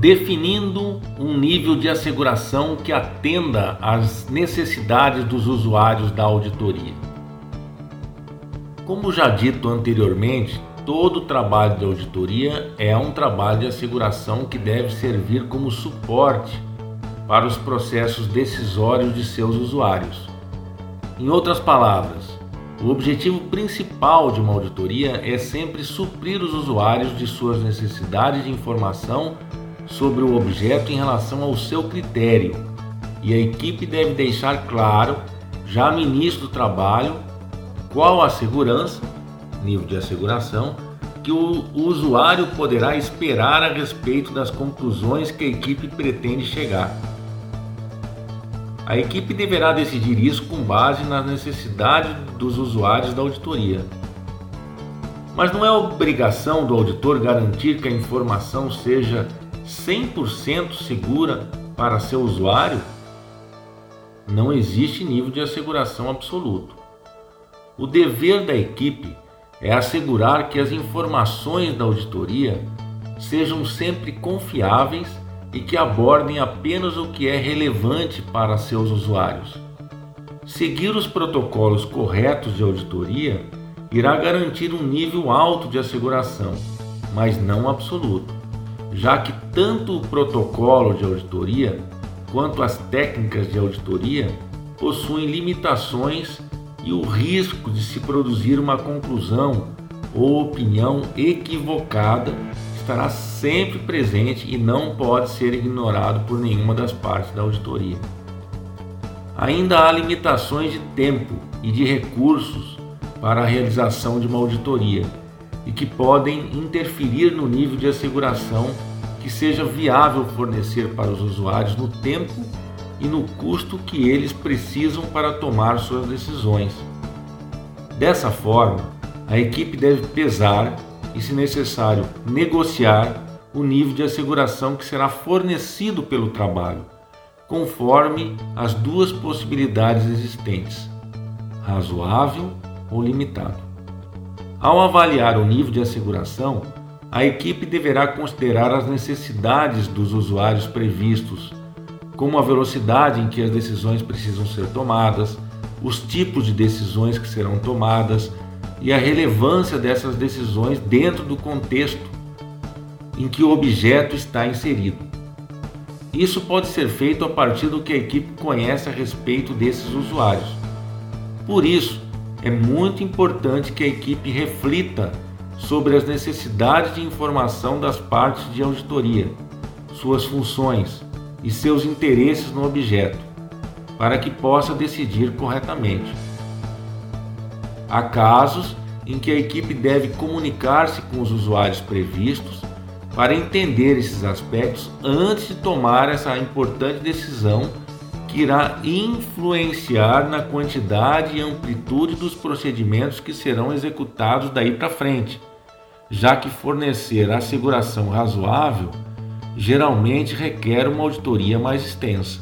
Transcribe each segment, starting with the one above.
definindo um nível de asseguração que atenda às necessidades dos usuários da auditoria. Como já dito anteriormente, todo trabalho de auditoria é um trabalho de asseguração que deve servir como suporte para os processos decisórios de seus usuários. Em outras palavras, o objetivo principal de uma auditoria é sempre suprir os usuários de suas necessidades de informação sobre o objeto em relação ao seu critério, e a equipe deve deixar claro, já no início do trabalho, qual a segurança, nível de asseguração, que o usuário poderá esperar a respeito das conclusões que a equipe pretende chegar. A equipe deverá decidir isso com base nas necessidades dos usuários da auditoria. Mas não é obrigação do auditor garantir que a informação seja 100% segura para seu usuário? Não existe nível de asseguração absoluto. O dever da equipe é assegurar que as informações da auditoria sejam sempre confiáveis e que abordem apenas o que é relevante para seus usuários. Seguir os protocolos corretos de auditoria irá garantir um nível alto de asseguração, mas não absoluto, já que tanto o protocolo de auditoria quanto as técnicas de auditoria possuem limitações e o risco de se produzir uma conclusão ou opinião equivocada estará sempre presente e não pode ser ignorado por nenhuma das partes da auditoria. Ainda há limitações de tempo e de recursos para a realização de uma auditoria e que podem interferir no nível de asseguração que seja viável fornecer para os usuários no tempo e no custo que eles precisam para tomar suas decisões. Dessa forma, a equipe deve pesar e, se necessário, negociar o nível de asseguração que será fornecido pelo trabalho, conforme as duas possibilidades existentes: razoável ou limitado. Ao avaliar o nível de asseguração, a equipe deverá considerar as necessidades dos usuários previstos, como a velocidade em que as decisões precisam ser tomadas, os tipos de decisões que serão tomadas, e a relevância dessas decisões dentro do contexto em que o objeto está inserido. Isso pode ser feito a partir do que a equipe conhece a respeito desses usuários. Por isso, é muito importante que a equipe reflita sobre as necessidades de informação das partes de auditoria, suas funções e seus interesses no objeto, para que possa decidir corretamente. Há casos em que a equipe deve comunicar-se com os usuários previstos para entender esses aspectos antes de tomar essa importante decisão que irá influenciar na quantidade e amplitude dos procedimentos que serão executados daí para frente, já que fornecer asseguração razoável geralmente requer uma auditoria mais extensa.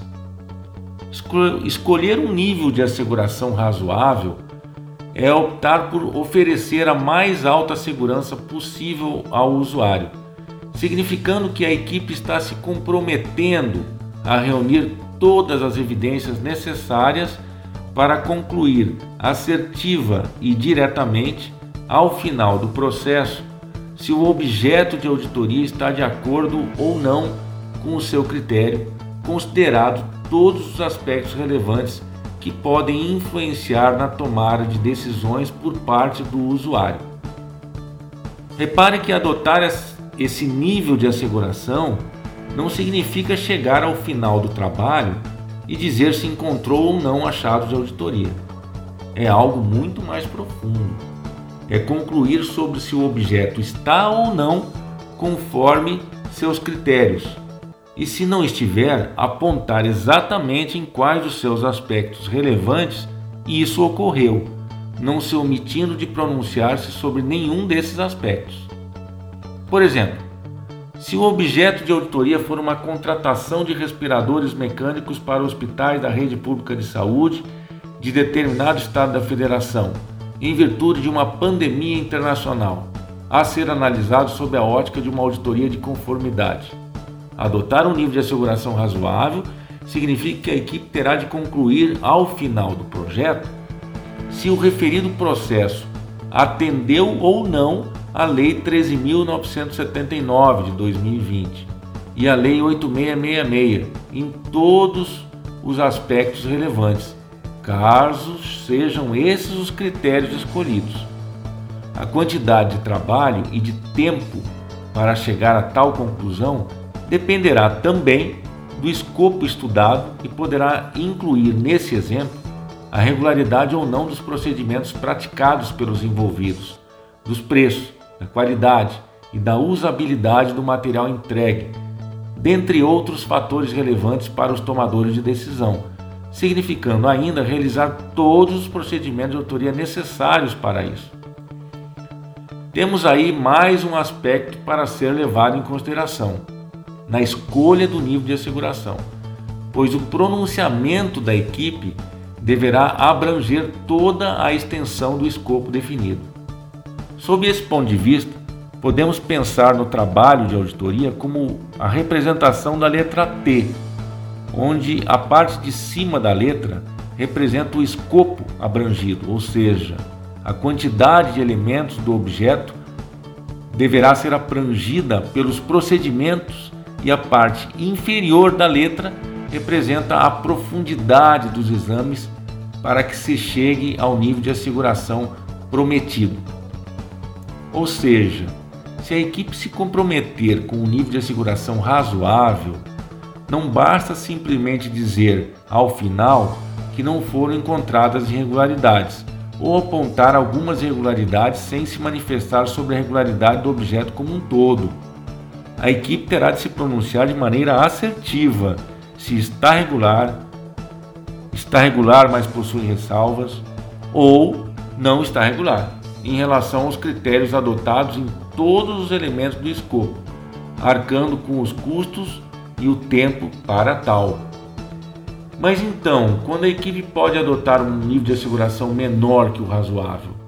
Escolher um nível de asseguração razoável é optar por oferecer a mais alta segurança possível ao usuário, significando que a equipe está se comprometendo a reunir todas as evidências necessárias para concluir assertiva e diretamente, ao final do processo, se o objeto de auditoria está de acordo ou não com o seu critério, considerado todos os aspectos relevantes que podem influenciar na tomada de decisões por parte do usuário. Repare que adotar esse nível de asseguração não significa chegar ao final do trabalho e dizer se encontrou ou não achados de auditoria. É algo muito mais profundo. É concluir sobre se o objeto está ou não conforme seus critérios e, se não estiver, apontar exatamente em quais dos seus aspectos relevantes isso ocorreu, não se omitindo de pronunciar-se sobre nenhum desses aspectos. Por exemplo, se o objeto de auditoria for uma contratação de respiradores mecânicos para hospitais da rede pública de saúde de determinado estado da federação, em virtude de uma pandemia internacional, a ser analisado sob a ótica de uma auditoria de conformidade. Adotar um nível de asseguração razoável significa que a equipe terá de concluir ao final do projeto se o referido processo atendeu ou não a Lei 13.979 de 2020 e a Lei 8666 em todos os aspectos relevantes, caso sejam esses os critérios escolhidos. A quantidade de trabalho e de tempo para chegar a tal conclusão dependerá também do escopo estudado e poderá incluir nesse exemplo a regularidade ou não dos procedimentos praticados pelos envolvidos, dos preços, da qualidade e da usabilidade do material entregue, dentre outros fatores relevantes para os tomadores de decisão, significando ainda realizar todos os procedimentos de autoria necessários para isso. Temos aí mais um aspecto para ser levado em consideração na escolha do nível de asseguração, pois o pronunciamento da equipe deverá abranger toda a extensão do escopo definido. Sob esse ponto de vista, podemos pensar no trabalho de auditoria como a representação da letra T, onde a parte de cima da letra representa o escopo abrangido, ou seja, a quantidade de elementos do objeto deverá ser abrangida pelos procedimentos e a parte inferior da letra representa a profundidade dos exames para que se chegue ao nível de asseguração prometido. Ou seja, se a equipe se comprometer com um nível de asseguração razoável, não basta simplesmente dizer ao final que não foram encontradas irregularidades ou apontar algumas irregularidades sem se manifestar sobre a regularidade do objeto como um todo. A equipe terá de se pronunciar de maneira assertiva se está regular, está regular, mas possui ressalvas, ou não está regular em relação aos critérios adotados em todos os elementos do escopo, arcando com os custos e o tempo para tal. Mas então, quando a equipe pode adotar um nível de asseguração menor que o razoável?